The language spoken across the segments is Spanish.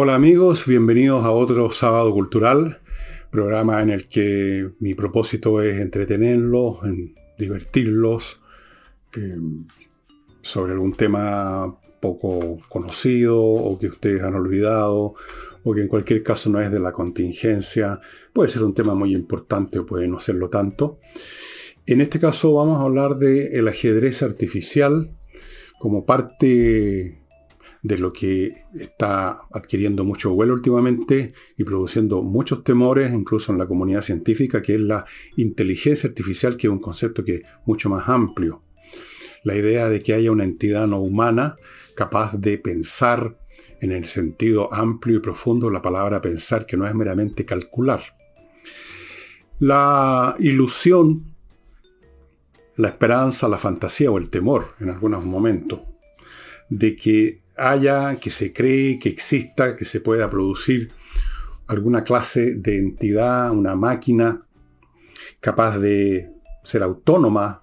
Hola amigos, bienvenidos a otro sábado cultural, programa en el que mi propósito es entretenerlos, divertirlos eh, sobre algún tema poco conocido o que ustedes han olvidado o que en cualquier caso no es de la contingencia. Puede ser un tema muy importante o puede no serlo tanto. En este caso vamos a hablar del el ajedrez artificial como parte de lo que está adquiriendo mucho vuelo últimamente y produciendo muchos temores, incluso en la comunidad científica, que es la inteligencia artificial, que es un concepto que es mucho más amplio. La idea de que haya una entidad no humana capaz de pensar en el sentido amplio y profundo la palabra pensar, que no es meramente calcular. La ilusión, la esperanza, la fantasía o el temor en algunos momentos de que haya, que se cree, que exista, que se pueda producir alguna clase de entidad, una máquina capaz de ser autónoma,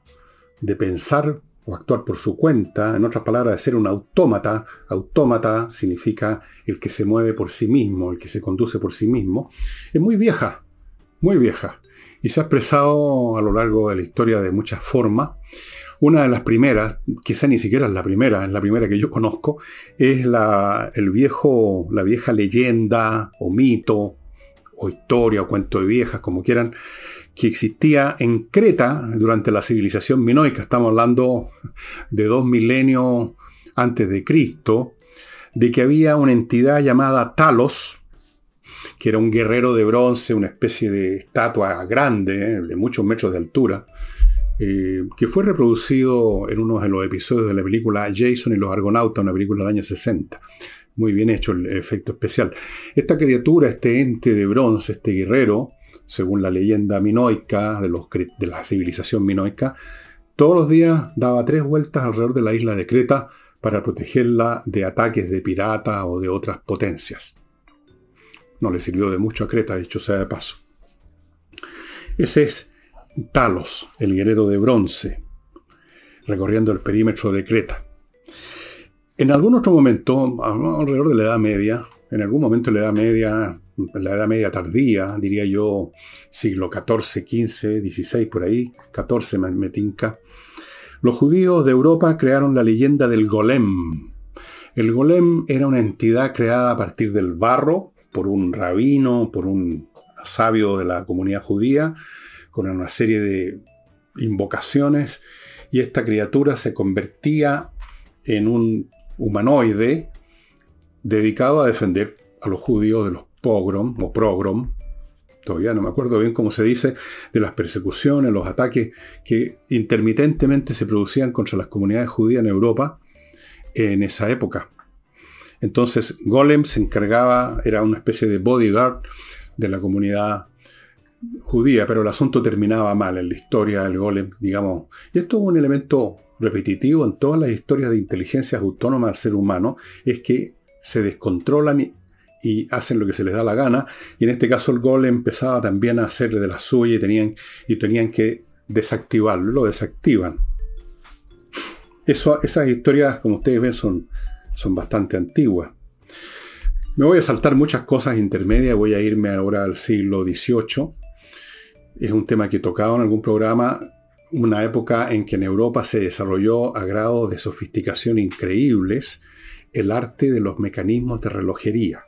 de pensar o actuar por su cuenta, en otras palabras, de ser un autómata. Autómata significa el que se mueve por sí mismo, el que se conduce por sí mismo. Es muy vieja, muy vieja. Y se ha expresado a lo largo de la historia de muchas formas. Una de las primeras, quizá ni siquiera es la primera, es la primera que yo conozco, es la, el viejo, la vieja leyenda o mito o historia o cuento de viejas, como quieran, que existía en Creta durante la civilización minoica. Estamos hablando de dos milenios antes de Cristo, de que había una entidad llamada Talos, que era un guerrero de bronce, una especie de estatua grande, eh, de muchos metros de altura, eh, que fue reproducido en uno de los episodios de la película Jason y los Argonautas, una película del año 60. Muy bien hecho el efecto especial. Esta criatura, este ente de bronce, este guerrero, según la leyenda minoica de, de la civilización minoica, todos los días daba tres vueltas alrededor de la isla de Creta para protegerla de ataques de piratas o de otras potencias. No le sirvió de mucho a Creta, dicho sea de paso. Ese es Talos, el guerrero de bronce, recorriendo el perímetro de Creta. En algún otro momento, alrededor de la Edad Media, en algún momento de la Edad Media, la Edad Media tardía, diría yo, siglo XIV, XV, XVI, por ahí, XIV me, tinca, los judíos de Europa crearon la leyenda del golem. El golem era una entidad creada a partir del barro por un rabino, por un sabio de la comunidad judía, con una serie de invocaciones y esta criatura se convertía en un humanoide dedicado a defender a los judíos de los pogrom o progrom, todavía no me acuerdo bien cómo se dice, de las persecuciones, los ataques que intermitentemente se producían contra las comunidades judías en Europa en esa época. Entonces Golem se encargaba, era una especie de bodyguard de la comunidad judía, pero el asunto terminaba mal en la historia del golem, digamos. Y esto es un elemento repetitivo en todas las historias de inteligencias autónomas del ser humano, es que se descontrolan y, hacen lo que se les da la gana, y en este caso el golem empezaba también a hacerle de la suya y tenían, y tenían que desactivarlo, lo desactivan. Esas historias, como ustedes ven, son, son bastante antiguas. Me voy a saltar muchas cosas intermedias, voy a irme ahora al siglo XVIII es un tema que he tocado en algún programa, una época en que en Europa se desarrolló a grados de sofisticación increíbles el arte de los mecanismos de relojería.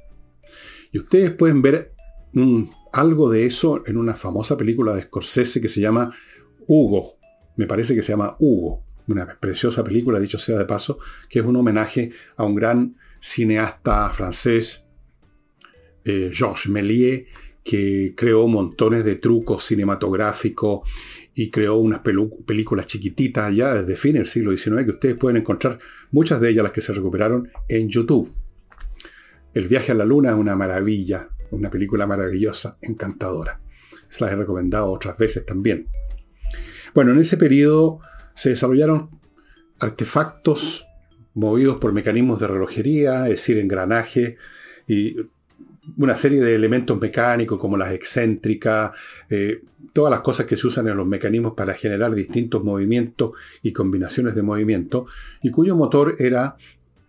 Y ustedes pueden ver algo de eso en una famosa película de Scorsese que se llama Hugo. Me parece que se llama Hugo. Una preciosa película, dicho sea de paso, que es un homenaje a un gran cineasta francés, eh, Georges Méliès, que creó montones de trucos cinematográficos y creó unas películas chiquititas ya desde fin del siglo XIX que ustedes pueden encontrar, muchas de ellas las que se recuperaron en YouTube. El viaje a la luna es una maravilla, una película maravillosa, encantadora. Se las he recomendado otras veces también. Bueno, en ese periodo se desarrollaron artefactos movidos por mecanismos de relojería, es decir, engranaje y una serie de elementos mecánicos como las excéntricas, eh, todas las cosas que se usan en los mecanismos para generar distintos movimientos y combinaciones de movimiento, y cuyo motor era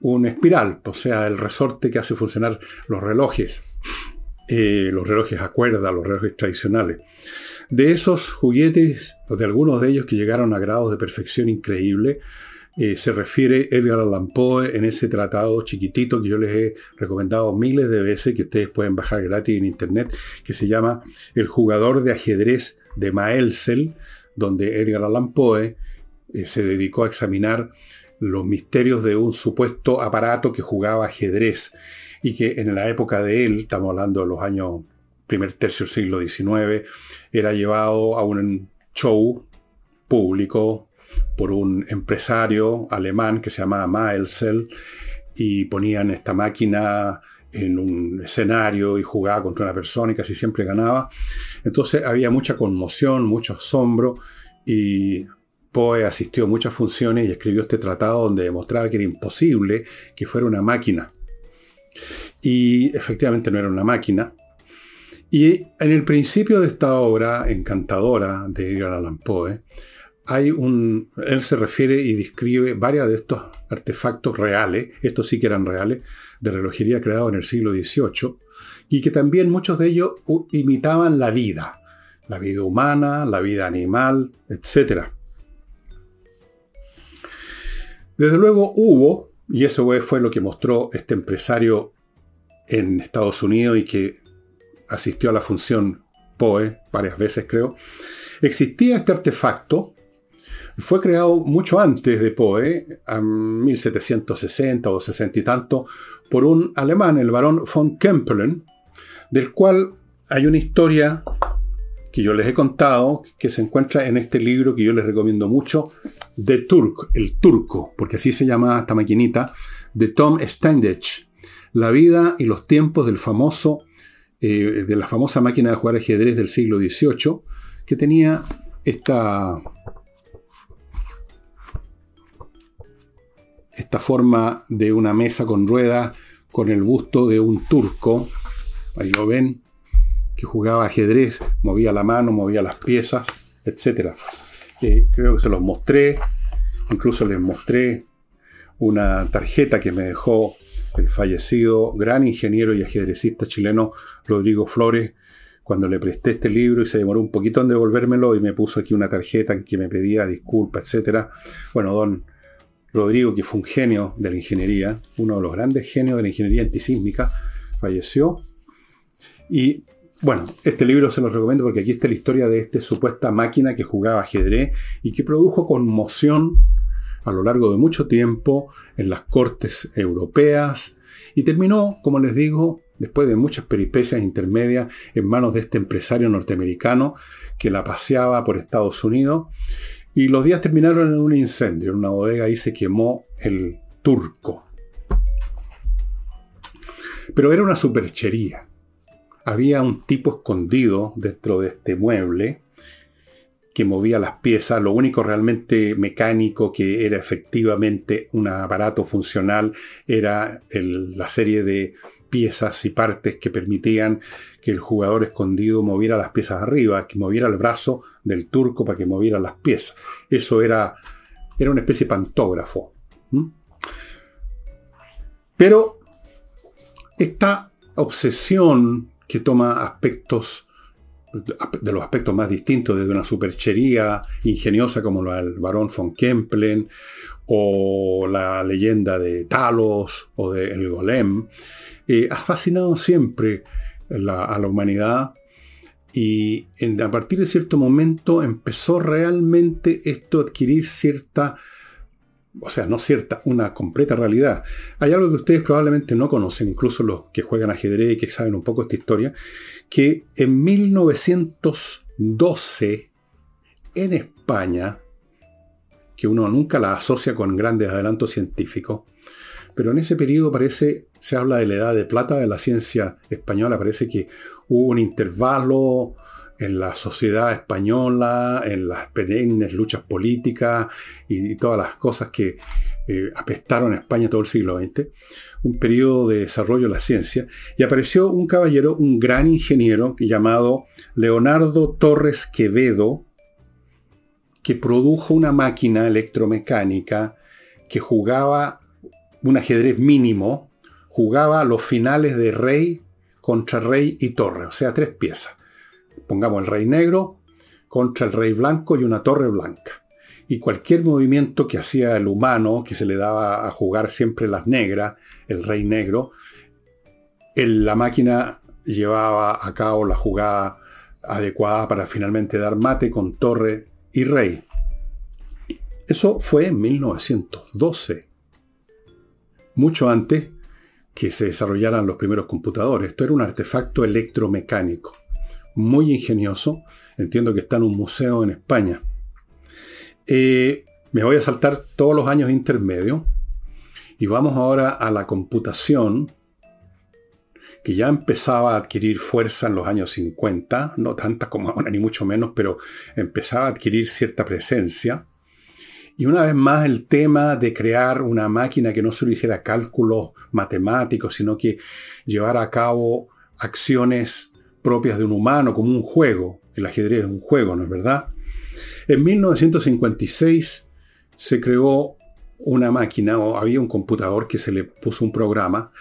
una espiral, o sea, el resorte que hace funcionar los relojes, eh, los relojes a cuerda, los relojes tradicionales. De esos juguetes, de algunos de ellos que llegaron a grados de perfección increíble, eh, se refiere Edgar Allan Poe en ese tratado chiquitito que yo les he recomendado miles de veces, que ustedes pueden bajar gratis en internet, que se llama El jugador de ajedrez de Maelzel, donde Edgar Allan Poe eh, se dedicó a examinar los misterios de un supuesto aparato que jugaba ajedrez y que en la época de él, estamos hablando de los años primer tercio siglo XIX, era llevado a un show público por un empresario alemán que se llamaba Maelzel y ponían esta máquina en un escenario y jugaba contra una persona y casi siempre ganaba. Entonces había mucha conmoción, mucho asombro y Poe asistió a muchas funciones y escribió este tratado donde demostraba que era imposible que fuera una máquina. Y efectivamente no era una máquina. Y en el principio de esta obra encantadora de Edgar Allan Poe, hay un, él se refiere y describe varios de estos artefactos reales, estos sí que eran reales, de relojería creados en el siglo XVIII, y que también muchos de ellos imitaban la vida, la vida humana, la vida animal, etc. Desde luego hubo, y eso fue lo que mostró este empresario en Estados Unidos y que asistió a la función POE varias veces creo, existía este artefacto, fue creado mucho antes de Poe, en 1760 o 60 y tanto, por un alemán, el barón von Kempelen, del cual hay una historia que yo les he contado, que se encuentra en este libro que yo les recomiendo mucho, The Turk, el turco, porque así se llama esta maquinita, de Tom Standage, la vida y los tiempos del famoso, eh, de la famosa máquina de jugar ajedrez del siglo XVIII, que tenía esta, esta forma de una mesa con ruedas con el busto de un turco, ahí lo ven, que jugaba ajedrez, movía la mano, movía las piezas, etc. Eh, creo que se los mostré, incluso les mostré una tarjeta que me dejó el fallecido gran ingeniero y ajedrecista chileno Rodrigo Flores, cuando le presté este libro y se demoró un poquito en devolvérmelo y me puso aquí una tarjeta en que me pedía disculpas, etc. Bueno, don Rodrigo, que fue un genio de la ingeniería, uno de los grandes genios de la ingeniería antisísmica, falleció. Y bueno, este libro se lo recomiendo porque aquí está la historia de esta supuesta máquina que jugaba ajedrez y que produjo conmoción a lo largo de mucho tiempo en las cortes europeas y terminó, como les digo, después de muchas peripecias intermedias en manos de este empresario norteamericano que la paseaba por Estados Unidos y los días terminaron en un incendio, en una bodega y se quemó el turco. Pero era una superchería había un tipo escondido dentro de este mueble que movía las piezas. Lo único realmente mecánico que era efectivamente un aparato funcional era la serie de piezas y partes que permitían que el jugador escondido moviera las piezas arriba, que moviera el brazo del turco para que moviera las piezas. Eso era, era una especie de pantógrafo. Pero esta obsesión que toma aspectos de los aspectos más distintos, desde una superchería ingeniosa como la del barón von Kempelen, o la leyenda de Talos, o de El Golem, ha fascinado siempre a la humanidad y a partir de cierto momento empezó realmente esto a adquirir cierta o sea, no cierta, una completa realidad. Hay algo que ustedes probablemente no conocen, incluso los que juegan ajedrez y que saben un poco esta historia, que en 1912, en España, que uno nunca la asocia con grandes adelantos científicos, pero en ese periodo parece, se habla de la edad de plata de la ciencia española, parece que hubo un intervalo en la sociedad española, en las perennes luchas políticas y, todas las cosas que eh, apestaron a España todo el siglo XX, un periodo de desarrollo de la ciencia, y apareció un caballero, un gran ingeniero llamado Leonardo Torres Quevedo, que produjo una máquina electromecánica que jugaba un ajedrez mínimo, jugaba los finales de rey contra rey y torre, o sea, tres piezas. Pongamos el rey negro contra el rey blanco y una torre blanca. Y cualquier movimiento que hacía el humano, que se le daba a jugar siempre las negras, el rey negro, la máquina llevaba a cabo la jugada adecuada para finalmente dar mate con torre y rey. Eso fue en 1912, mucho antes que se desarrollaran los primeros computadores. Esto era un artefacto electromecánico, muy ingenioso. Entiendo que está en un museo en España. Eh, me voy a saltar todos los años intermedios y vamos ahora a la computación que ya empezaba a adquirir fuerza en los años 50, no tanta como ahora ni mucho menos, pero empezaba a adquirir cierta presencia. Y una vez más el tema de crear una máquina que no solo hiciera cálculos matemáticos, sino que llevara a cabo acciones propias de un humano, como un juego. El ajedrez es un juego, ¿no es verdad? En 1956 se creó una máquina, o había un computador que se le puso un programa,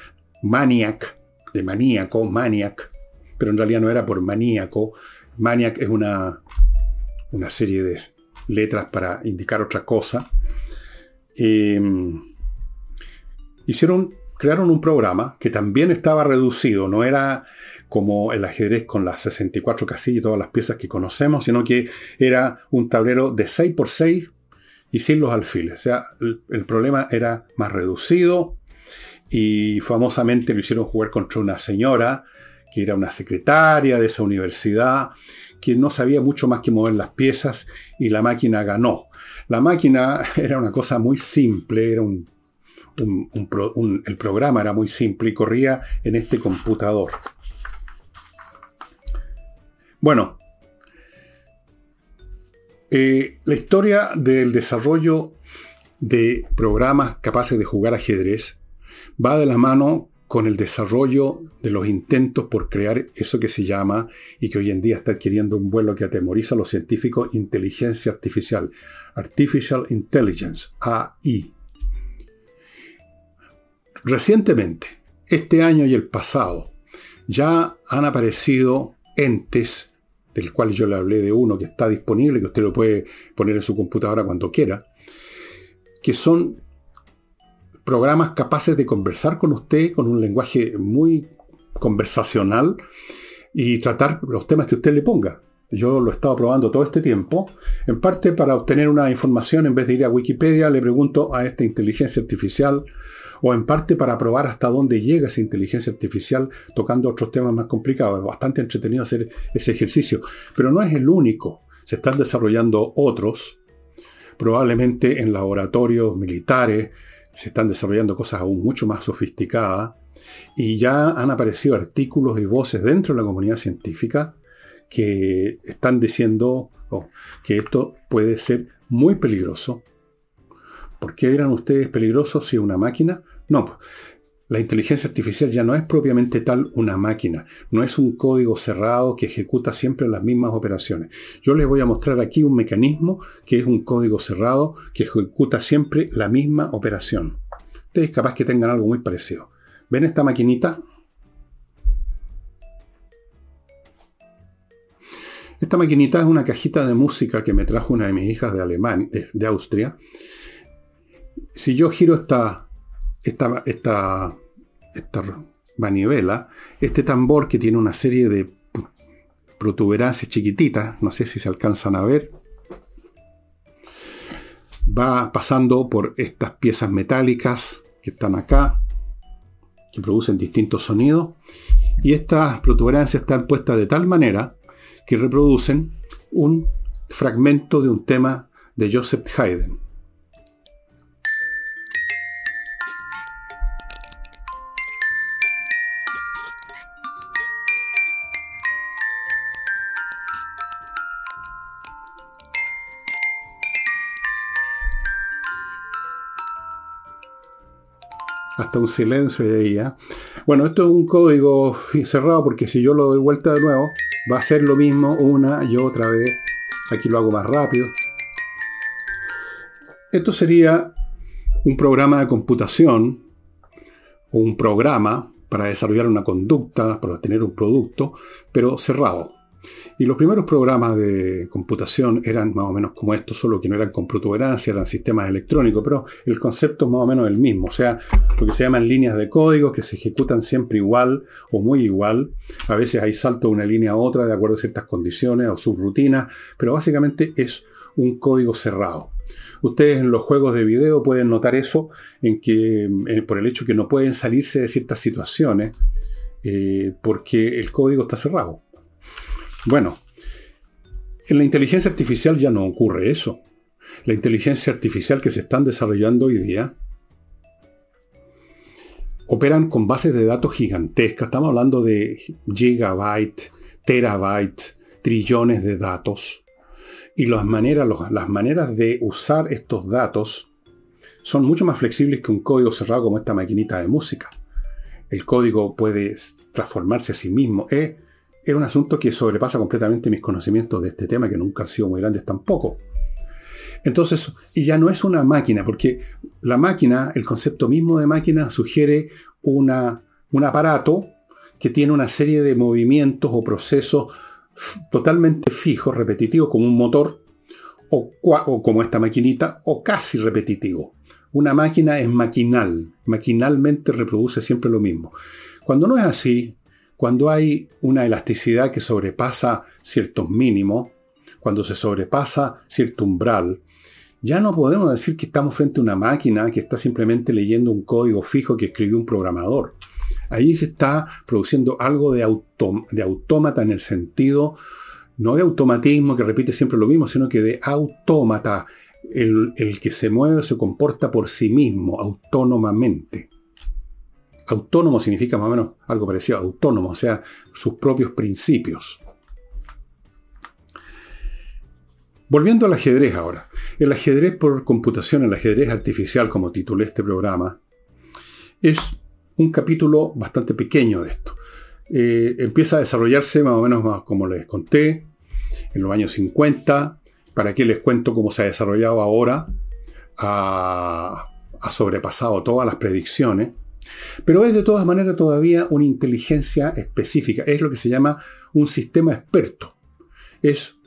Maniac, de maníaco, Maniac, pero en realidad no era por maníaco. Maniac es una, una serie de letras para indicar otra cosa. Em, hicieron, crearon un programa que también estaba reducido, no era como el ajedrez con las 64 casillas y todas las piezas que conocemos, sino que era un tablero de 6 por 6 y sin los alfiles. O sea, el problema era más reducido, y famosamente lo hicieron jugar contra una señora que era una secretaria de esa universidad, que no sabía mucho más que mover las piezas y la máquina ganó. La máquina era una cosa muy simple, era un, el programa era muy simple y corría en este computador. Bueno, eh, la historia del desarrollo de programas capaces de jugar ajedrez va de la mano con el desarrollo de los intentos por crear eso que se llama y que hoy en día está adquiriendo un vuelo que atemoriza a los científicos, inteligencia artificial, Artificial Intelligence, AI. Recientemente, este año y el pasado, ya han aparecido entes, del cual yo le hablé de uno que está disponible, que usted lo puede poner en su computadora cuando quiera, que son programas capaces de conversar con usted con un lenguaje muy conversacional y tratar los temas que usted le ponga. Yo lo he estado probando todo este tiempo. En parte para obtener una información, en vez de ir a Wikipedia, le pregunto a esta inteligencia artificial, o en parte para probar hasta dónde llega esa inteligencia artificial tocando otros temas más complicados. Es bastante entretenido hacer ese ejercicio. Pero no es el único. Se están desarrollando otros, probablemente en laboratorios militares, se están desarrollando cosas aún mucho más sofisticadas y ya han aparecido artículos y voces dentro de la comunidad científica que están diciendo oh, que esto puede ser muy peligroso. ¿Por qué eran ustedes peligrosos si una máquina? No, la inteligencia artificial ya no es propiamente tal una máquina, no es un código cerrado que ejecuta siempre las mismas operaciones. Yo les voy a mostrar aquí un mecanismo que es un código cerrado que ejecuta siempre la misma operación. Ustedes capaz que tengan algo muy parecido. ¿Ven esta maquinita? Esta maquinita es una cajita de música que me trajo una de mis hijas de, Alemania, de Austria. Si yo giro esta esta, esta, manivela, este tambor que tiene una serie de protuberancias chiquititas, no sé si se alcanzan a ver, va pasando por estas piezas metálicas que están acá, que producen distintos sonidos, y estas protuberancias están puestas de tal manera que reproducen un fragmento de un tema de Joseph Haydn. Hasta un silencio de ella. Bueno, esto es un código cerrado porque si yo lo doy vuelta de nuevo, va a ser lo mismo una y otra vez. Aquí lo hago más rápido. Esto sería un programa de computación un programa para desarrollar una conducta, para tener un producto, pero cerrado. Y los primeros programas de computación eran más o menos como estos, solo que no eran con protuberancia, eran sistemas electrónicos, pero el concepto es más o menos el mismo. O sea, lo que se llaman líneas de código que se ejecutan siempre igual o muy igual. A veces hay salto de una línea a otra de acuerdo a ciertas condiciones o subrutinas, pero básicamente es un código cerrado. Ustedes en los juegos de video pueden notar eso, en que por el hecho que no pueden salirse de ciertas situaciones, eh, porque el código está cerrado. Bueno, en la inteligencia artificial ya no ocurre eso. La inteligencia artificial que se están desarrollando hoy día operan con bases de datos gigantescas. Estamos hablando de gigabytes, terabytes, trillones de datos. Y las maneras, las maneras de usar estos datos son mucho más flexibles que un código cerrado como esta maquinita de música. El código puede transformarse a sí mismo. Es un asunto que sobrepasa completamente mis conocimientos de este tema, que nunca han sido muy grandes tampoco. Entonces, y ya no es una máquina, porque la máquina, el concepto mismo de máquina, sugiere una, un aparato que tiene una serie de movimientos o procesos totalmente fijos, repetitivos, como un motor, o, o como esta maquinita, o casi repetitivo. Una máquina es maquinal, maquinalmente reproduce siempre lo mismo. Cuando no es así, cuando hay una elasticidad que sobrepasa ciertos mínimos, cuando se sobrepasa cierto umbral, ya no podemos decir que estamos frente a una máquina que está simplemente leyendo un código fijo que escribió un programador. Ahí se está produciendo algo de, autómata en el sentido, no de automatismo que repite siempre lo mismo, sino que de autómata, el, el que se mueve se comporta por sí mismo, autónomamente. Autónomo significa más o menos algo parecido, autónomo, o sea, sus propios principios. Volviendo al ajedrez ahora. El ajedrez por computación, el ajedrez artificial, como titulé este programa, es un capítulo bastante pequeño de esto. Eh, empieza a desarrollarse más o menos como les conté, en los años 50. ¿Para qué les cuento cómo se ha desarrollado ahora? ha sobrepasado todas las predicciones. Pero es de todas maneras todavía una inteligencia específica. Es lo que se llama un sistema experto. Es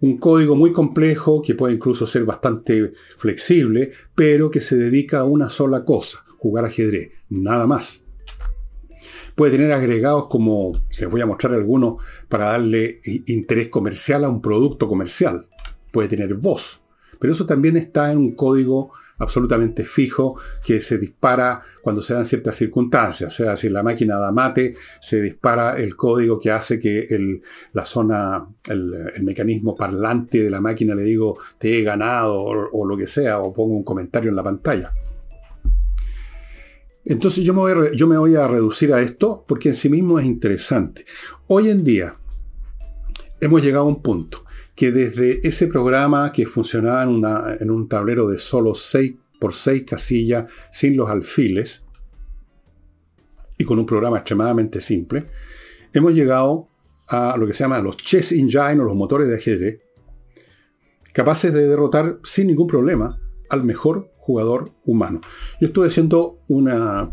un código muy complejo que puede incluso ser bastante flexible, pero que se dedica a una sola cosa, jugar ajedrez, nada más. Puede tener agregados como, les voy a mostrar algunos, para darle interés comercial a un producto comercial. Puede tener voz, pero eso también está en un código absolutamente fijo que se dispara cuando se dan ciertas circunstancias. O sea, si la máquina da mate, se dispara el código que hace que la zona, el, mecanismo parlante de la máquina le digo, te he ganado o, lo que sea, o pongo un comentario en la pantalla. Entonces yo me voy a reducir a esto porque en sí mismo es interesante. Hoy en día hemos llegado a un punto que desde ese programa que funcionaba en, un tablero de solo 6 por 6 casillas, sin los alfiles, y con un programa extremadamente simple, hemos llegado a lo que se llama los chess engine o los motores de ajedrez, capaces de derrotar sin ningún problema al mejor jugador humano. Yo estoy haciendo una,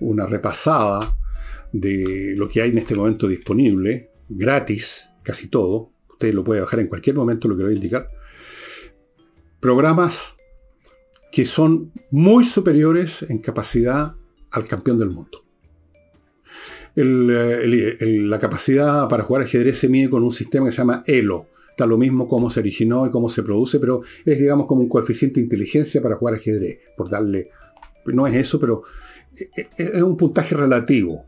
una repasada de lo que hay en este momento disponible, gratis, casi todo, usted lo puede bajar en cualquier momento, lo que voy a indicar, programas que son muy superiores en capacidad al campeón del mundo. la capacidad para jugar ajedrez se mide con un sistema que se llama ELO. Está lo mismo cómo se originó y cómo se produce, pero es, digamos, como un coeficiente de inteligencia para jugar ajedrez, por darle... No es eso, pero es un puntaje relativo.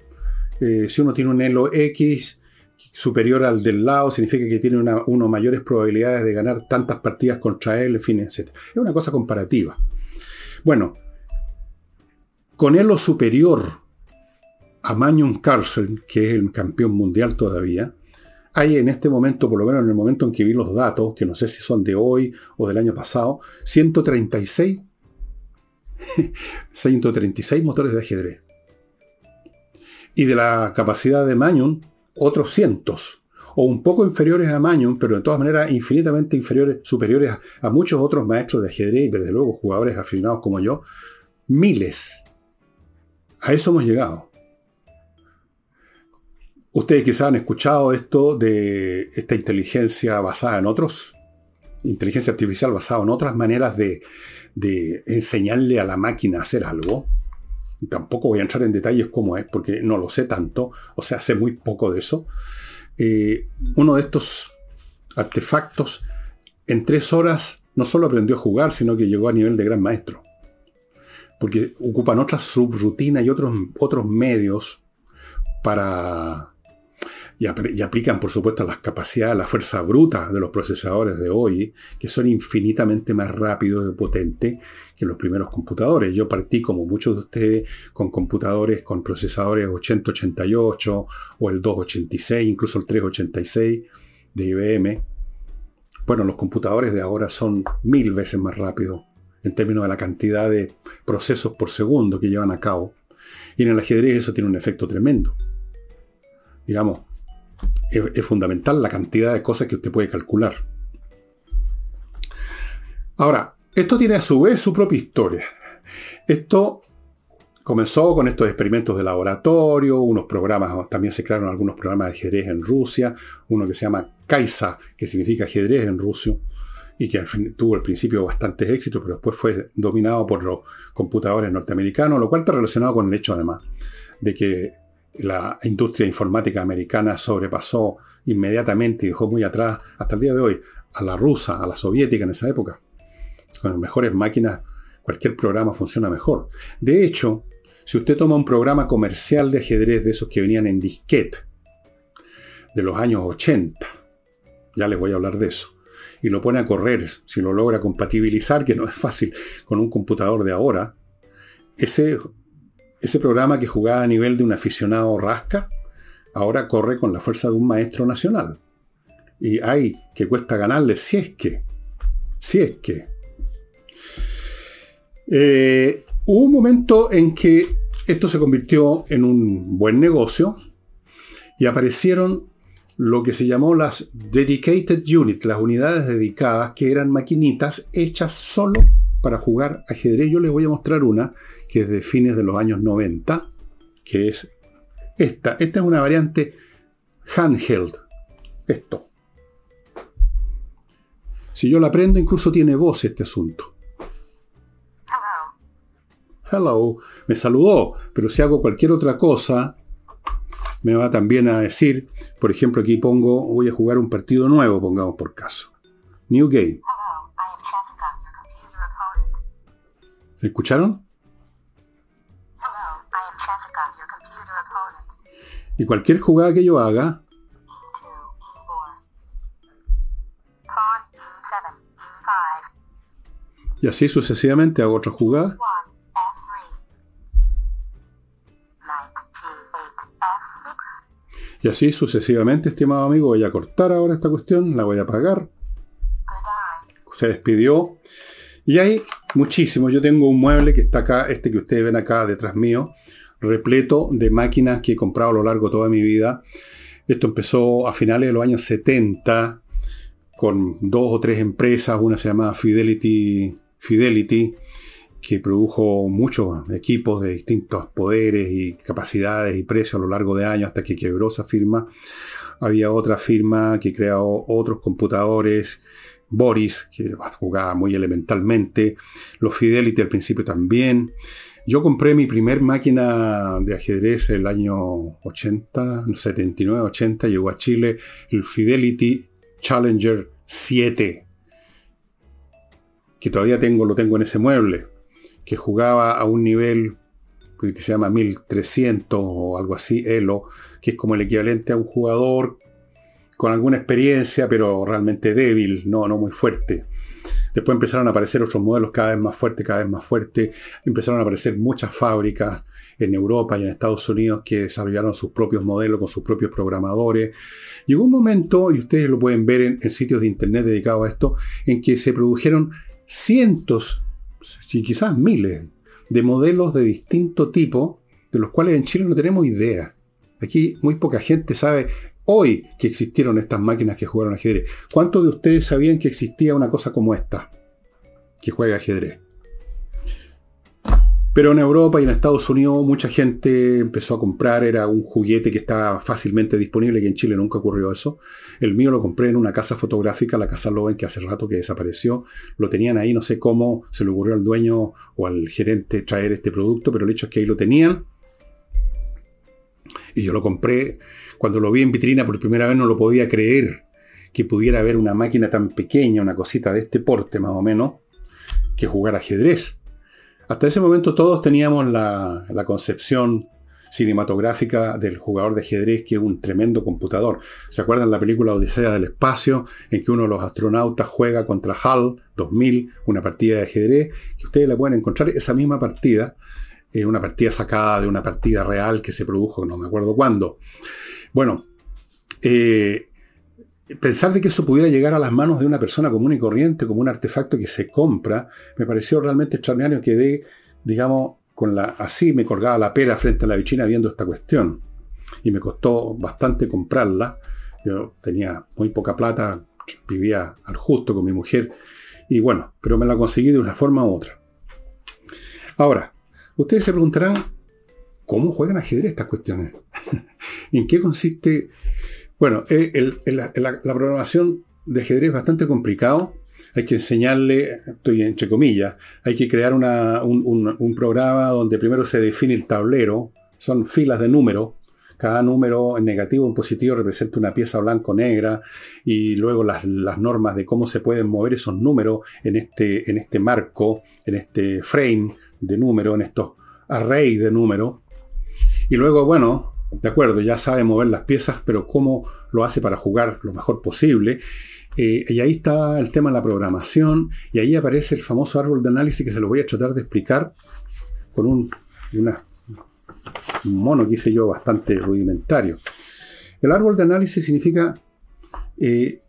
Eh, si uno tiene un ELO X, superior al del lado significa que tiene una, uno mayores probabilidades de ganar tantas partidas contra él, en fin, etc. Es una cosa comparativa. Bueno, con él superior a Magnum Carlsen, que es el campeón mundial todavía, hay en este momento, por lo menos en el momento en que vi los datos, que no sé si son de hoy o del año pasado, 136, 136 motores de ajedrez. Y de la capacidad de Magnum, otros cientos, o un poco inferiores a Magnum, pero de todas maneras infinitamente inferiores, superiores a, muchos otros maestros de ajedrez y desde luego jugadores aficionados como yo, miles. A eso hemos llegado. Ustedes quizás han escuchado esto de esta inteligencia basada en otros, inteligencia artificial basada en otras maneras de, enseñarle a la máquina a hacer algo. Tampoco voy a entrar en detalles cómo es, porque no lo sé tanto, o sea, sé muy poco de eso. Eh, uno de estos artefactos, en tres horas, no solo aprendió a jugar, sino que llegó a nivel de gran maestro. Porque ocupan otras subrutinas y otros, otros medios para y, aplican, por supuesto, las capacidades, la fuerza bruta de los procesadores de hoy, que son infinitamente más rápidos y potentes que los primeros computadores. Yo partí, como muchos de ustedes, con computadores con procesadores 8088 o el 286, incluso el 386 de IBM. Bueno, los computadores de ahora son mil veces más rápidos en términos de la cantidad de procesos por segundo que llevan a cabo. Y en el ajedrez eso tiene un efecto tremendo. Digamos, es, fundamental la cantidad de cosas que usted puede calcular. Ahora, esto tiene a su vez su propia historia. Esto comenzó con estos experimentos de laboratorio, unos programas, también se crearon algunos programas de ajedrez en Rusia, uno que se llama Kaisa, que significa ajedrez en ruso, y que tuvo al principio bastantes éxitos, pero después fue dominado por los computadores norteamericanos, lo cual está relacionado con el hecho además de que la industria informática americana sobrepasó inmediatamente y dejó muy atrás, hasta el día de hoy, a la rusa, a la soviética en esa época. Con mejores máquinas, cualquier programa funciona mejor. De hecho, si usted toma un programa comercial de ajedrez de esos que venían en disquete, de los años 80, ya les voy a hablar de eso, y lo pone a correr, si lo logra compatibilizar, que no es fácil, con un computador de ahora, ese ese programa que jugaba a nivel de un aficionado rasca, ahora corre con la fuerza de un maestro nacional. Y hay que cuesta ganarle si es que, si es que. Eh, hubo un momento en que esto se convirtió en un buen negocio y aparecieron lo que se llamó las Dedicated Units, las unidades dedicadas, que eran maquinitas hechas solo para jugar ajedrez. Yo les voy a mostrar una que es de fines de los años 90, que es esta. Esta es una variante handheld. Esto. Si yo la prendo, incluso tiene voz este asunto. Hello. Me saludó, pero si hago cualquier otra cosa, me va también a decir, por ejemplo, aquí pongo, voy a jugar un partido nuevo, pongamos por caso. New game. ¿Se escucharon? Y cualquier jugada que yo haga, y así sucesivamente hago otra jugada. Y así sucesivamente, estimado amigo, voy a cortar ahora esta cuestión, la voy a apagar. Se despidió. Y hay muchísimo. Yo tengo un mueble que está acá, este que ustedes ven acá detrás mío, repleto de máquinas que he comprado a lo largo de toda mi vida. Esto empezó a finales de los años 70 con dos o tres empresas, una se llamaba Fidelity, Fidelity que produjo muchos equipos de distintos poderes y capacidades y precios a lo largo de años hasta que quebró esa firma. Había otra firma que creó otros computadores, Boris, que jugaba muy elementalmente, los Fidelity al principio también. Yo compré mi primer máquina de ajedrez el año 80, 79, 80, llegó a Chile el Fidelity Challenger 7, que todavía tengo, lo tengo en ese mueble, que jugaba a un nivel que se llama 1300 o algo así, Elo, que es como el equivalente a un jugador con alguna experiencia, pero realmente débil, no, no muy fuerte. Después empezaron a aparecer otros modelos cada vez más fuertes, cada vez más fuertes. Empezaron a aparecer muchas fábricas en Europa y en Estados Unidos que desarrollaron sus propios modelos con sus propios programadores. Llegó un momento, y ustedes lo pueden ver en, sitios de internet dedicados a esto, en que se produjeron cientos, y quizás miles, de modelos de distinto tipo, de los cuales en Chile no tenemos idea. Aquí muy poca gente sabe hoy que existieron estas máquinas que jugaron ajedrez. ¿Cuántos de ustedes sabían que existía una cosa como esta? Que juega ajedrez. Pero en Europa y en Estados Unidos mucha gente empezó a comprar, era un juguete que estaba fácilmente disponible, que en Chile nunca ocurrió eso. El mío lo compré en una casa fotográfica, la Casa Loven, que hace rato que desapareció. Lo tenían ahí, no sé cómo se le ocurrió al dueño o al gerente traer este producto, pero el hecho es que ahí lo tenían. Y yo lo compré, cuando lo vi en vitrina por primera vez no lo podía creer que pudiera haber una máquina tan pequeña, una cosita de este porte más o menos, que jugar ajedrez. Hasta ese momento todos teníamos la, concepción cinematográfica del jugador de ajedrez que es un tremendo computador. ¿Se acuerdan la película Odisea del Espacio en que uno de los astronautas juega contra HAL 2000, una partida de ajedrez, que ustedes la pueden encontrar esa misma partida, eh, una partida sacada de una partida real que se produjo, no me acuerdo cuándo. Bueno, eh, pensar de que eso pudiera llegar a las manos de una persona común y corriente como un artefacto que se compra, me pareció realmente extraordinario. Quedé, digamos, con la, así me colgaba la pera frente a la vitrina viendo esta cuestión. Y me costó bastante comprarla. Yo tenía muy poca plata, vivía al justo con mi mujer. Y bueno, pero me la conseguí de una forma u otra. Ahora, ustedes se preguntarán, ¿cómo juegan ajedrez estas cuestiones? ¿En qué consiste bueno, eh, la, programación de ajedrez es bastante complicado. Hay que enseñarle, estoy entre comillas, hay que crear un, programa donde primero se define el tablero, son filas de números, cada número en negativo o en positivo representa una pieza blanco-negra y luego las, normas de cómo se pueden mover esos números en este, en este marco, en este frame de números, en estos arrays de números. Y luego, bueno, de acuerdo, ya sabe mover las piezas, pero cómo lo hace para jugar lo mejor posible. Eh, y ahí está el tema de la programación, y ahí aparece el famoso árbol de análisis que se lo voy a tratar de explicar con un, mono que hice yo bastante rudimentario. El árbol de análisis significa eh,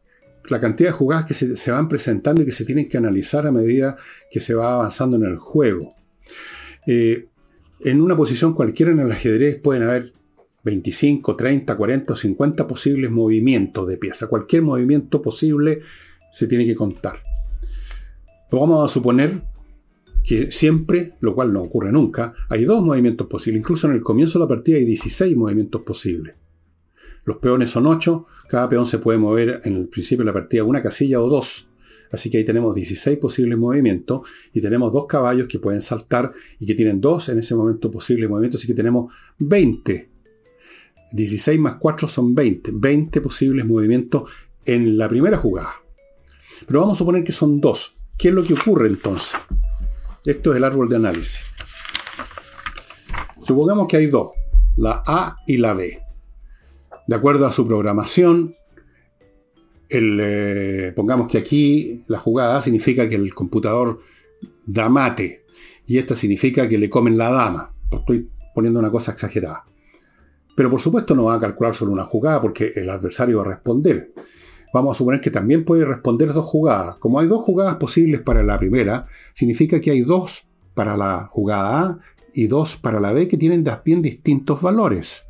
la cantidad de jugadas que se, van presentando y que se tienen que analizar a medida que se va avanzando en el juego. Eh, en una posición cualquiera en el ajedrez pueden haber 25, 30, 40 o 50 posibles movimientos de pieza. Cualquier movimiento posible se tiene que contar. Pero vamos a suponer que siempre, lo cual no ocurre nunca, hay dos movimientos posibles. Incluso en el comienzo de la partida hay 16 movimientos posibles. Los peones son 8, cada peón se puede mover en el principio de la partida una casilla o dos. Así que ahí tenemos 16 posibles movimientos y tenemos dos caballos que pueden saltar y que tienen dos en ese momento posibles movimientos. Así que tenemos 20 16 más 4 son 20. 20 posibles movimientos en la primera jugada. Pero vamos a suponer que son dos. ¿Qué es lo que ocurre entonces? Esto es el árbol de análisis. Supongamos que hay dos, la A y la B. De acuerdo a su programación, eh, pongamos que aquí la jugada A significa que el computador da mate y esta significa que le comen la dama. Estoy poniendo una cosa exagerada. Pero por supuesto no va a calcular solo una jugada porque el adversario va a responder. Vamos a suponer que también puede responder dos jugadas. Como hay dos jugadas posibles para la primera, significa que hay dos para la jugada A y dos para la B que tienen bien distintos valores.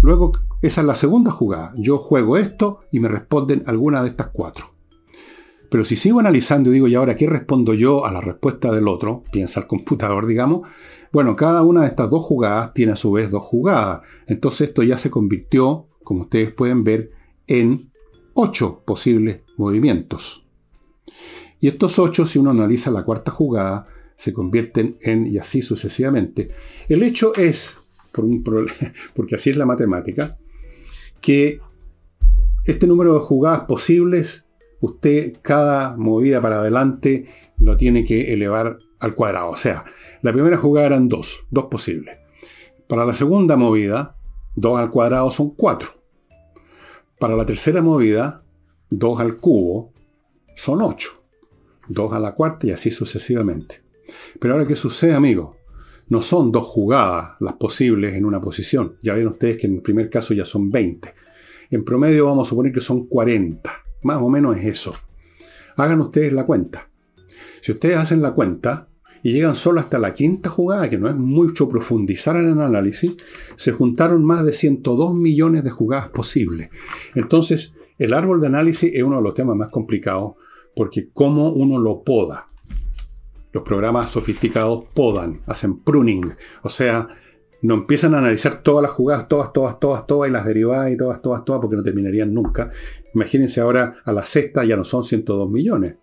Luego, esa es la segunda jugada. Yo juego esto y me responden alguna de estas cuatro. Pero si sigo analizando y digo, ¿y ahora qué respondo yo a la respuesta del otro? Piensa el computador, digamos. Bueno, cada una de estas dos jugadas tiene a su vez dos jugadas. Entonces esto ya se convirtió, como ustedes pueden ver, en ocho posibles movimientos. Y estos ocho, si uno analiza la cuarta jugada, se convierten en y así sucesivamente. El hecho es, porque así es la matemática, que este número de jugadas posibles, usted cada movida para adelante lo tiene que elevar al cuadrado. O sea, la primera jugada eran dos, dos posibles. Para la segunda movida, 2 al cuadrado son 4. Para la tercera movida, 2 al cubo son 8. 2 a la cuarta y así sucesivamente. Pero ahora, ¿qué sucede, amigo? No son dos jugadas las posibles en una posición. Ya ven ustedes que en el primer caso ya son 20. En promedio vamos a suponer que son 40. Más o menos es eso. Hagan ustedes la cuenta. Si ustedes hacen la cuenta y llegan solo hasta la quinta jugada, que no es mucho profundizar en el análisis, se juntaron más de 102 millones de jugadas posibles. Entonces, el árbol de análisis es uno de los temas más complicados porque cómo uno lo poda. los programas sofisticados podan, hacen pruning, o sea, no empiezan a analizar todas las jugadas, todas, todas, todas, todas, y las derivadas y todas, todas, todas, porque no terminarían nunca. Imagínense ahora a la sexta ya no son 102 millones.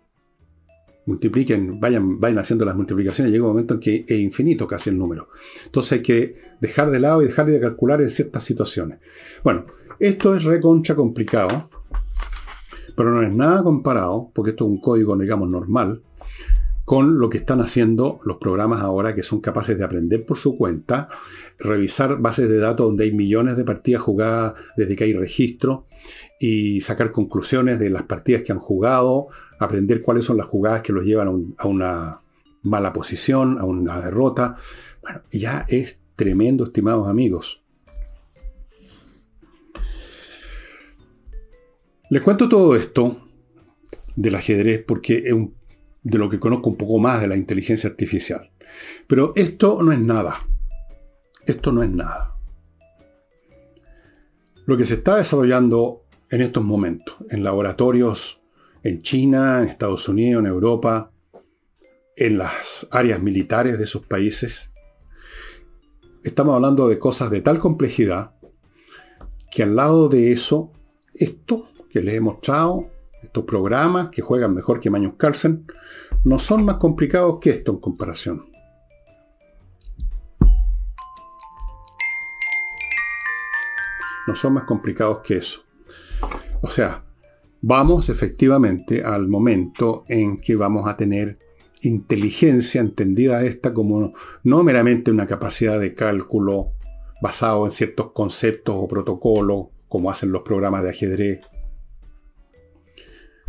Multipliquen, vayan, vayan haciendo las multiplicaciones, llega un momento en que es infinito casi el número. Entonces hay que dejar de lado y dejar de calcular en ciertas situaciones. Bueno, esto es reconcha complicado, pero no es nada comparado, porque esto es un código, digamos, normal, con lo que están haciendo los programas ahora que son capaces de aprender por su cuenta, revisar bases de datos donde hay millones de partidas jugadas desde que hay registro y sacar conclusiones de las partidas que han jugado, aprender cuáles son las jugadas que los llevan a, una mala posición, a una derrota. Bueno, ya es tremendo, estimados amigos. Les cuento todo esto del ajedrez porque es un de lo que conozco un poco más de la inteligencia artificial. Pero esto no es nada. Esto no es nada. Lo que se está desarrollando en estos momentos, en laboratorios en China, en Estados Unidos, en Europa, en las áreas militares de esos países, estamos hablando de cosas de tal complejidad que al lado de eso, esto que les he mostrado, estos programas que juegan mejor que Magnus Carlsen no son más complicados que esto en comparación. No son más complicados que eso. O sea, vamos efectivamente al momento en que vamos a tener inteligencia entendida esta como no meramente una capacidad de cálculo basado en ciertos conceptos o protocolos, como hacen los programas de ajedrez,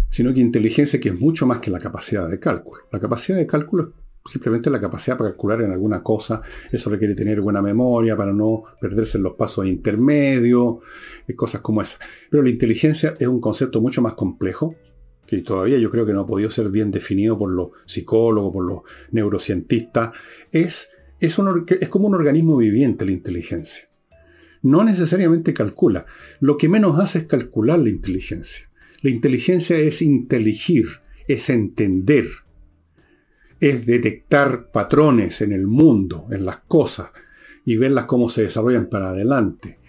sino que inteligencia que es mucho más que la capacidad de cálculo. La capacidad de cálculo simplemente la capacidad para calcular en alguna cosa, eso requiere tener buena memoria para no perderse en los pasos intermedios, cosas como esas. Pero la inteligencia es un concepto mucho más complejo, que todavía yo creo que no ha podido ser bien definido por los psicólogos, por los neurocientistas. Es, es como un organismo viviente la inteligencia. No necesariamente calcula. Lo que menos hace es calcular la inteligencia. La inteligencia es inteligir, es entender, es detectar patrones en el mundo, en las cosas, y verlas cómo se desarrollan para adelante,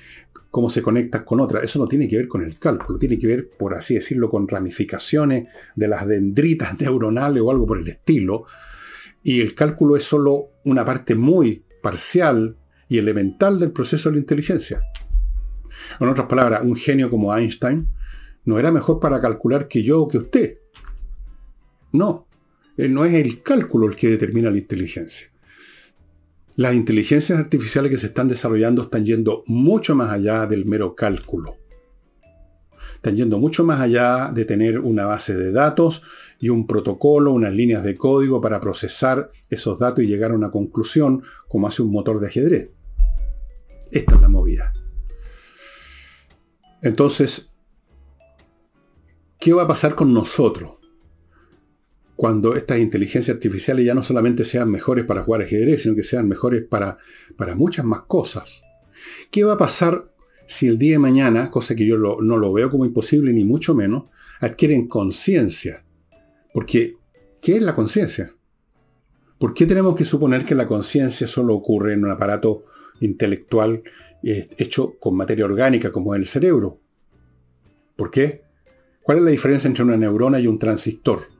cómo se conectan con otras. Eso no tiene que ver con el cálculo, tiene que ver, por así decirlo, con ramificaciones de las dendritas neuronales o algo por el estilo. Y el cálculo es solo una parte muy parcial y elemental del proceso de la inteligencia. En otras palabras, un genio como Einstein no era mejor para calcular que yo o que usted. No, no es el cálculo el que determina la inteligencia. Las inteligencias artificiales que se están desarrollando están yendo mucho más allá del mero cálculo. Están yendo mucho más allá de tener una base de datos y un protocolo, unas líneas de código para procesar esos datos y llegar a una conclusión como hace un motor de ajedrez. Esta es la movida. Entonces, ¿Qué va a pasar con nosotros cuando estas inteligencias artificiales ya no solamente sean mejores para jugar ajedrez, sino que sean mejores para, para muchas más cosas? ¿Qué va a pasar si el día de mañana, cosa que yo no lo veo como imposible ni mucho menos, adquieren conciencia? Porque, ¿qué es la conciencia? ¿Por qué tenemos que suponer que la conciencia solo ocurre en un aparato intelectual eh, hecho con materia orgánica como el cerebro? ¿Por qué? ¿Cuál es la diferencia entre una neurona y un transistor?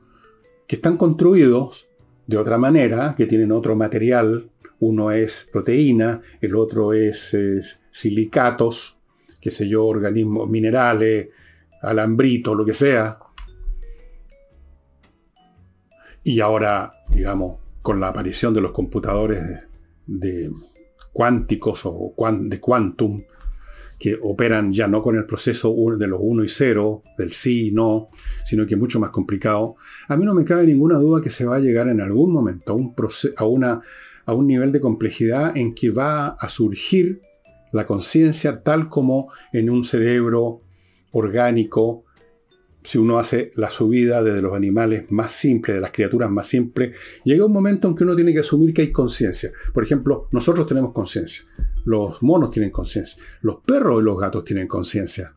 Que están construidos de otra manera, que tienen otro material. Uno es proteína, el otro es, silicatos, qué sé yo, organismos minerales, alambritos, lo que sea. Y ahora, digamos, con la aparición de los computadores de, cuánticos o de quantum, que operan ya no con el proceso de los 1 y 0, del sí y no, sino que es mucho más complicado, a mí no me cabe ninguna duda que se va a llegar en algún momento a un, a un nivel de complejidad en que va a surgir la conciencia tal como en un cerebro orgánico si uno hace la subida desde los animales más simples, de las criaturas más simples, llega un momento en que uno tiene que asumir que hay conciencia. Por ejemplo, nosotros tenemos conciencia, los monos tienen conciencia, los perros y los gatos tienen conciencia.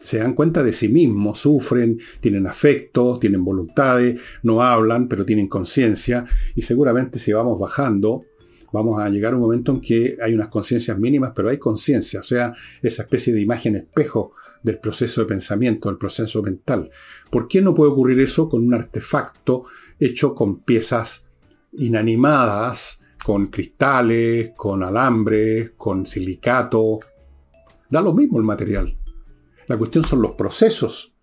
se dan cuenta de sí mismos, sufren, tienen afectos, tienen voluntades, no hablan, pero tienen conciencia, y seguramente si vamos bajando, vamos a llegar a un momento en que hay unas conciencias mínimas, pero hay conciencia, o sea, esa especie de imagen espejo del proceso de pensamiento, del proceso mental. ¿Por qué no puede ocurrir eso con un artefacto hecho con piezas inanimadas, con cristales, con alambres, con silicato? Da lo mismo el material. La cuestión son los procesos.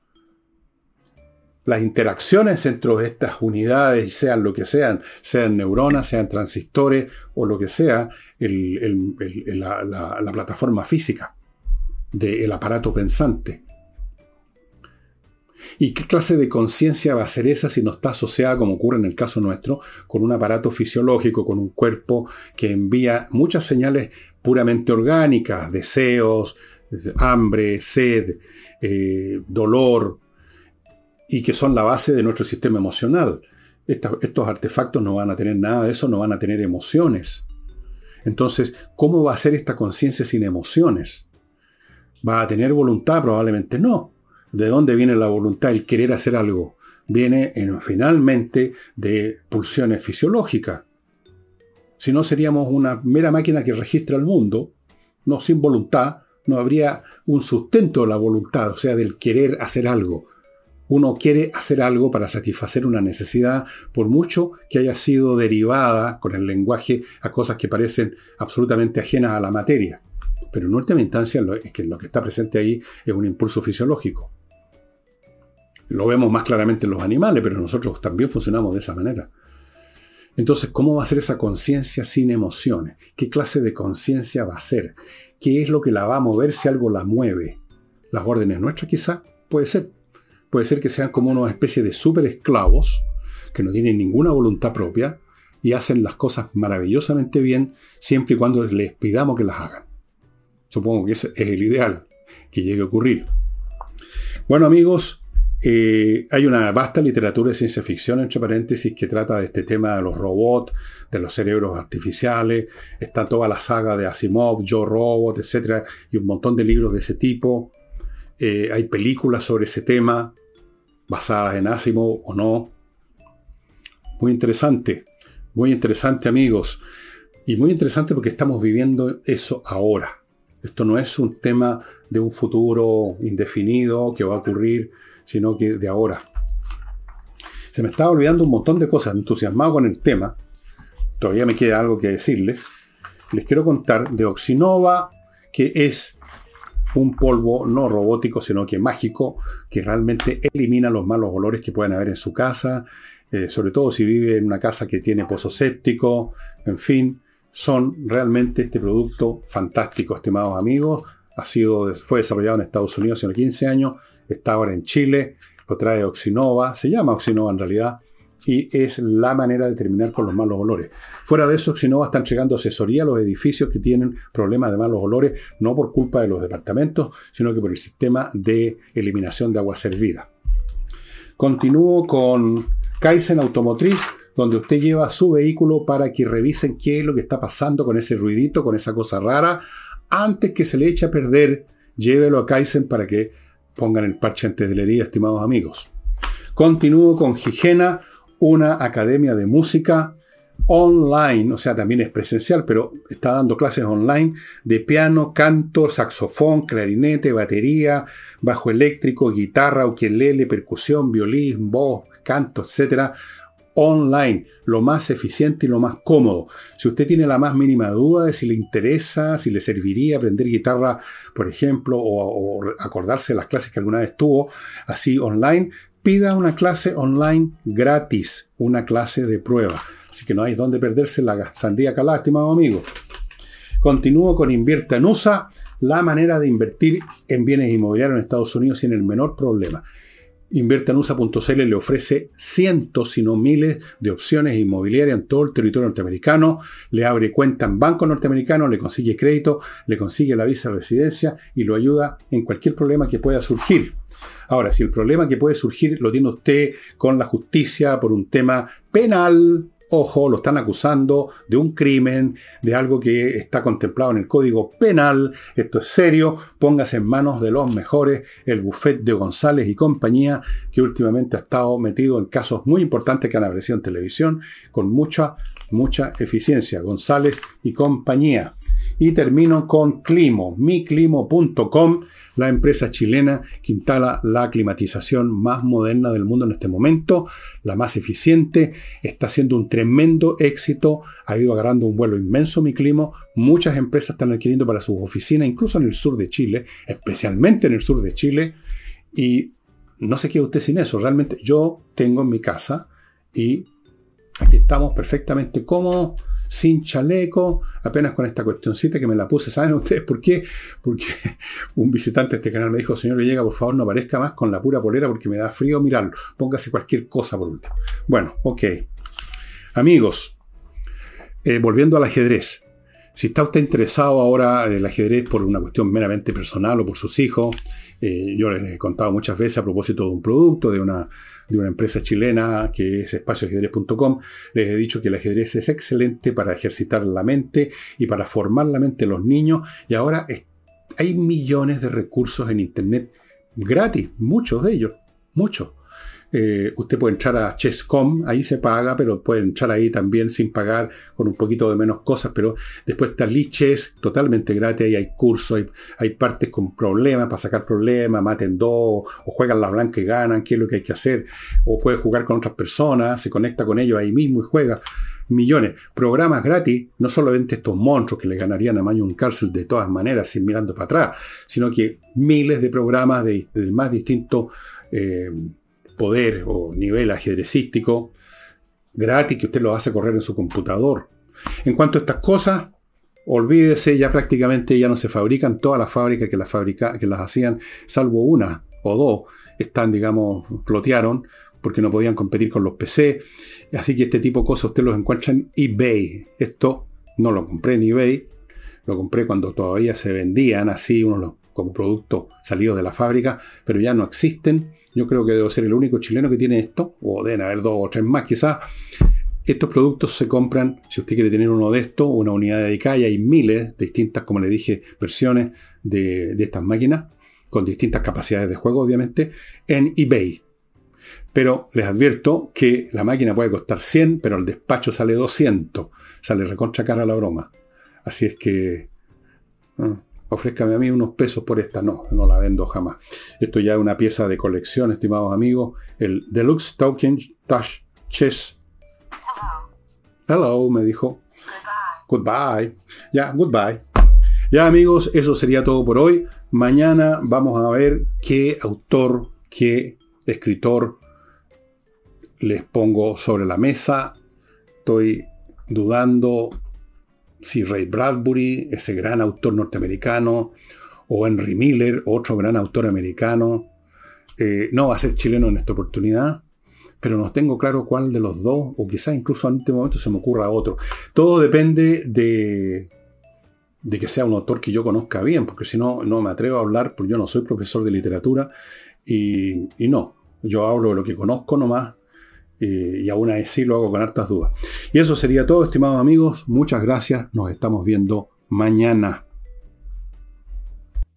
Las interacciones entre estas unidades, sean lo que sean, sean neuronas, sean transistores o lo que sea, la, plataforma física del aparato pensante. ¿Y qué clase de conciencia va a ser esa si no está asociada, como ocurre en el caso nuestro, con un aparato fisiológico, con un cuerpo que envía muchas señales puramente orgánicas, deseos, hambre, sed, eh, dolor, y que son la base de nuestro sistema emocional. estos artefactos no van a tener nada de eso, no van a tener emociones. Entonces, ¿cómo va a ser esta conciencia sin emociones? ¿Va a tener voluntad? Probablemente no. ¿De dónde viene la voluntad, el querer hacer algo? Viene finalmente de pulsiones fisiológicas. Si no, seríamos una mera máquina que registra el mundo, no sin voluntad, no habría un sustento de la voluntad, o sea, del querer hacer algo. Uno quiere hacer algo para satisfacer una necesidad, por mucho que haya sido derivada con el lenguaje a cosas que parecen absolutamente ajenas a la materia. Pero en última instancia, es que lo que está presente ahí es un impulso fisiológico. Lo vemos más claramente en los animales, pero nosotros también funcionamos de esa manera. Entonces, ¿cómo va a ser esa conciencia sin emociones? ¿Qué clase de conciencia va a ser? ¿Qué es lo que la va a mover si algo la mueve? ¿Las órdenes nuestras quizá? Puede ser. Puede ser que sean como una especie de super esclavos que no tienen ninguna voluntad propia y hacen las cosas maravillosamente bien siempre y cuando les pidamos que las hagan. Supongo que ese es el ideal que llegue a ocurrir. Bueno amigos, eh, hay una vasta literatura de ciencia ficción, entre paréntesis, que trata de este tema de los robots, de los cerebros artificiales. Está toda la saga de Asimov, Joe Robot, etc. Y un montón de libros de ese tipo. Eh, hay películas sobre ese tema, basadas en Asimov o no. Muy interesante, muy interesante amigos. Y muy interesante porque estamos viviendo eso ahora. Esto no es un tema de un futuro indefinido que va a ocurrir sino que de ahora. Se me estaba olvidando un montón de cosas, entusiasmado con el tema. Todavía me queda algo que decirles. Les quiero contar de Oxinova, que es un polvo no robótico, sino que mágico, que realmente elimina los malos olores que pueden haber en su casa, eh, sobre todo si vive en una casa que tiene pozo séptico, en fin, son realmente este producto fantástico, estimados amigos. Ha sido, fue desarrollado en Estados Unidos hace 15 años, está ahora en Chile, lo trae Oxinova, se llama Oxinova en realidad, y es la manera de terminar con los malos olores. Fuera de eso, Oxinova está entregando asesoría a los edificios que tienen problemas de malos olores, no por culpa de los departamentos, sino que por el sistema de eliminación de agua servida. Continúo con Kaizen Automotriz, donde usted lleva su vehículo para que revisen qué es lo que está pasando con ese ruidito, con esa cosa rara, antes que se le eche a perder, llévelo a Kaizen para que Pongan el parche antes de herida, estimados amigos. Continúo con Higiena, una academia de música online, o sea, también es presencial, pero está dando clases online de piano, canto, saxofón, clarinete, batería, bajo eléctrico, guitarra, ukelele, percusión, violín, voz, canto, etcétera, online, lo más eficiente y lo más cómodo. Si usted tiene la más mínima duda de si le interesa, si le serviría aprender guitarra, por ejemplo, o, acordarse de las clases que alguna vez tuvo, así online, pida una clase online gratis, una clase de prueba. Así que no hay dónde perderse la sandía calada, estimado amigo. Continúo con Invierte en USA, la manera de invertir en bienes inmobiliarios en Estados Unidos sin el menor problema. Invertanusa.cl le ofrece cientos, si no miles, de opciones inmobiliarias en todo el territorio norteamericano. Le abre cuenta en banco norteamericano, le consigue crédito, le consigue la visa de residencia y lo ayuda en cualquier problema que pueda surgir. Ahora, si el problema que puede surgir lo tiene usted con la justicia por un tema penal Ojo, lo están acusando de un crimen, de algo que está contemplado en el Código Penal. Esto es serio. Póngase en manos de los mejores, el buffet de González y compañía, que últimamente ha estado metido en casos muy importantes que han aparecido en televisión, con mucha, mucha eficiencia. González y compañía. Y termino con Climo, miclimo.com, la empresa chilena que instala la climatización más moderna del mundo en este momento, la más eficiente, está haciendo un tremendo éxito, ha ido agarrando un vuelo inmenso Miclimo, muchas empresas están adquiriendo para sus oficinas, incluso en el sur de Chile, especialmente en el sur de Chile, y no sé qué usted sin eso, realmente yo tengo en mi casa y aquí estamos perfectamente cómodos sin chaleco, apenas con esta cuestioncita que me la puse. ¿Saben ustedes por qué? Porque un visitante de este canal me dijo, señor Villegas, por favor no aparezca más con la pura polera porque me da frío mirarlo. Póngase cualquier cosa por último. Bueno, ok. Amigos, eh, volviendo al ajedrez. Si está usted interesado ahora del ajedrez por una cuestión meramente personal o por sus hijos, eh, yo les he contado muchas veces a propósito de un producto, de una de una empresa chilena que es espacioajedrez.com, les he dicho que el ajedrez es excelente para ejercitar la mente y para formar la mente de los niños y ahora hay millones de recursos en Internet gratis, muchos de ellos, muchos. Eh, usted puede entrar a Chess.com, ahí se paga, pero puede entrar ahí también sin pagar, con un poquito de menos cosas, pero después está Lichess, totalmente gratis, ahí hay cursos, hay, partes con problemas para sacar problemas, maten dos, o juegan la blanca y ganan, qué es lo que hay que hacer, o puede jugar con otras personas, se conecta con ellos ahí mismo y juega millones. Programas gratis, no solamente estos monstruos que le ganarían a un Cárcel de todas maneras, sin mirando para atrás, sino que miles de programas de, del más distinto eh, poder o nivel ajedrecístico gratis que usted lo hace correr en su computador. En cuanto a estas cosas, olvídese, ya prácticamente ya no se fabrican todas las fábricas que las, fabrica, que las hacían, salvo una o dos, están, digamos, plotearon porque no podían competir con los PC. Así que este tipo de cosas usted los encuentra en eBay. Esto no lo compré en eBay, lo compré cuando todavía se vendían así, como productos salidos de la fábrica, pero ya no existen. Yo creo que debo ser el único chileno que tiene esto, o deben haber dos o tres más quizás. Estos productos se compran, si usted quiere tener uno de estos, una unidad dedicada, y hay miles de distintas, como le dije, versiones de, estas máquinas, con distintas capacidades de juego, obviamente, en eBay. Pero les advierto que la máquina puede costar 100, pero el despacho sale 200. Sale recontra cara la broma. Así es que... Ah, ofrézcame a mí unos pesos por esta. No, no la vendo jamás. Esto ya es una pieza de colección, estimados amigos. El Deluxe Token Touch Chess. Hello, me dijo. Goodbye. Ya, goodbye. Ya amigos, eso sería todo por hoy. Mañana vamos a ver qué autor, qué escritor les pongo sobre la mesa. Estoy dudando si Ray Bradbury, ese gran autor norteamericano, o Henry Miller, otro gran autor americano. Eh, no va a ser chileno en esta oportunidad, pero no tengo claro cuál de los dos, o quizás incluso en este momento se me ocurra otro. Todo depende de, de que sea un autor que yo conozca bien, porque si no, no me atrevo a hablar, porque yo no soy profesor de literatura, y, y no, yo hablo de lo que conozco nomás, y aún así lo hago con hartas dudas. Y eso sería todo, estimados amigos. Muchas gracias. Nos estamos viendo mañana.